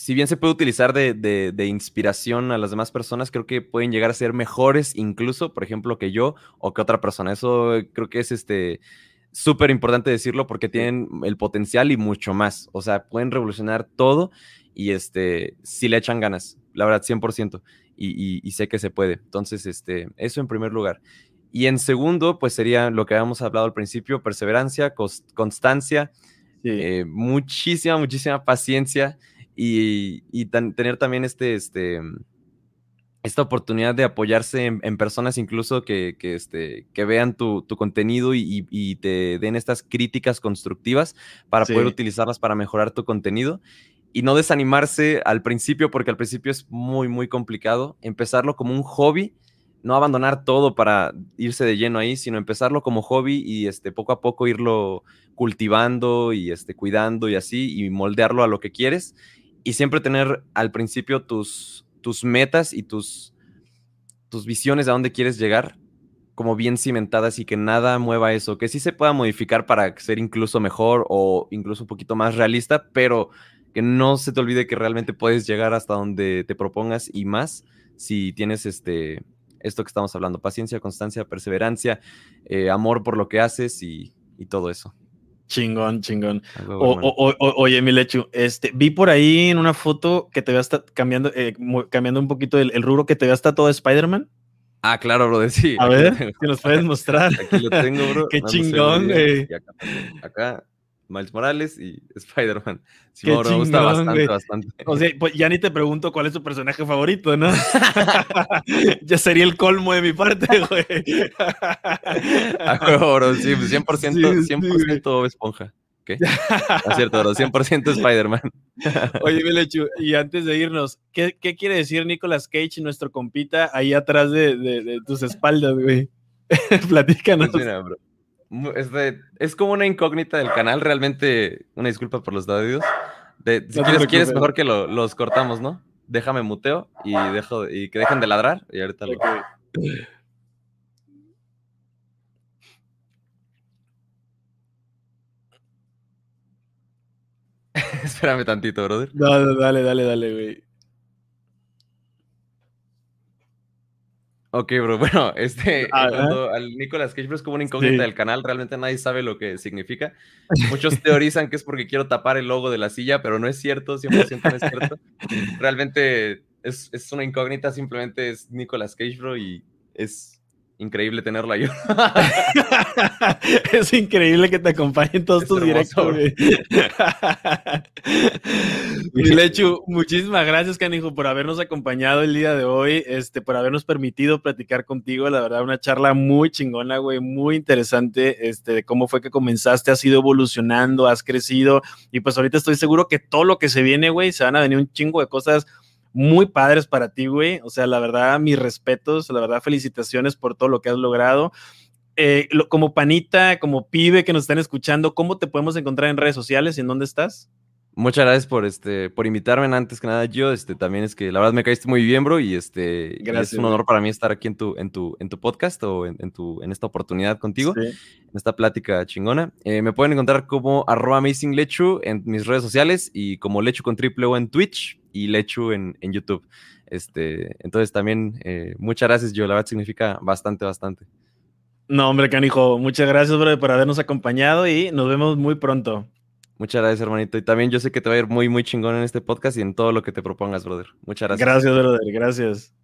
si bien se puede utilizar de, inspiración a las demás personas, creo que pueden llegar a ser mejores incluso, por ejemplo, que yo o que otra persona. Eso creo que es este súper importante decirlo porque tienen el potencial y mucho más. O sea, pueden revolucionar todo y este, si le echan ganas, la verdad, 100%. Y, y, sé que se puede. Entonces, este, eso en primer lugar. Y en segundo, pues sería lo que habíamos hablado al principio, perseverancia, constancia, eh, muchísima, muchísima paciencia y, tener también este, este, esta oportunidad de apoyarse en, personas incluso que, que, este, que vean tu, tu contenido y, y, te den estas críticas constructivas para poder utilizarlas para mejorar tu contenido y no desanimarse al principio porque al principio es muy, muy complicado. Empezarlo como un hobby, no abandonar todo para irse de lleno ahí, sino empezarlo como hobby y este, poco a poco irlo cultivando y este, cuidando y así y moldearlo a lo que quieres y siempre tener al principio tus, tus metas y tus, tus visiones a dónde quieres llegar como bien cimentadas y que nada mueva eso, que sí se pueda modificar para ser incluso mejor o incluso un poquito más realista, pero que no se te olvide que realmente puedes llegar hasta donde te propongas y más si tienes este esto que estamos hablando, paciencia, constancia, perseverancia, eh, amor por lo que haces y todo eso. Chingón, chingón. oye, mi lechu, este, vi por ahí en una foto que te vea hasta cambiando, eh, cambiando un poquito el, el, rubro, que te vea hasta todo Spider-Man. Ah, claro, bro, sí. A ver, si nos puedes mostrar. Aquí lo tengo, bro. [laughs] Qué chingón, güey. acá, Miles Morales y [laughs] Spider-Man. Sí, me gusta bastante, bastante. O sea, pues ya ni te pregunto cuál es tu personaje favorito, ¿no? [laughs] ya sería el colmo de mi parte, [laughs] güey. A juego, bro, sí, 100%, 100% Bob Esponja. ¿Qué? Es cierto, bro, 100% Spider-Man. Oye, Melechu, y antes de irnos, ¿qué, ¿qué, quiere decir Nicolas Cage, nuestro compita, ahí atrás de, de, de tus espaldas, güey? Platícanos. Pues mira, bro es como una incógnita del canal, realmente una disculpa por los audios. si quieres, mejor que los cortamos, ¿no? Déjame muteo y dejo y que dejen de ladrar y ahorita lo... [laughs] Espérame tantito, brother. No, dale, dale, dale, güey. Ok, bro. [laughs] Bueno, este, ah, al Nicolas Cage es como una incógnita del canal, realmente nadie sabe lo que significa. Muchos [laughs] teorizan que es porque quiero tapar el logo de la silla, pero no es cierto, 100% no es cierto. [laughs] Realmente es, es una incógnita, simplemente es Nicolas Cage, bro, y es increíble tenerlo ahí. [laughs] es increíble que te acompañen todos tus directos. [laughs] Lechu, muchísimas gracias, Canijo, por habernos acompañado el día de hoy, este, por habernos permitido platicar contigo. La verdad, una charla muy chingona, güey, muy interesante, este, de cómo fue que comenzaste, has ido evolucionando, has crecido, y pues ahorita estoy seguro que todo lo que se viene, güey, se van a venir un chingo de cosas muy padres para ti, güey. O sea, la verdad, mis respetos, la verdad, felicitaciones por todo lo que has logrado. Eh, como panita, como pibe que nos están escuchando, ¿cómo te podemos encontrar en redes sociales y en dónde estás? Muchas gracias por este por invitarme antes que nada yo este también es que la verdad me caíste muy bien bro y este gracias, es un honor para mí estar aquí en tu en tu en tu podcast o en, tu en esta oportunidad contigo en esta plática chingona eh, me pueden encontrar como arroba amazinglechu en mis redes sociales y como lechu con triple o en Twitch y Lechu en, en YouTube. Este, entonces también eh, muchas gracias, yo la verdad significa bastante, bastante. No, hombre, canijo, muchas gracias, bro, por habernos acompañado y nos vemos muy pronto. Muchas gracias, hermanito. Y también yo sé que te va a ir muy, muy chingón en este podcast y en todo lo que te propongas, brother. Muchas gracias. Gracias, brother. Gracias.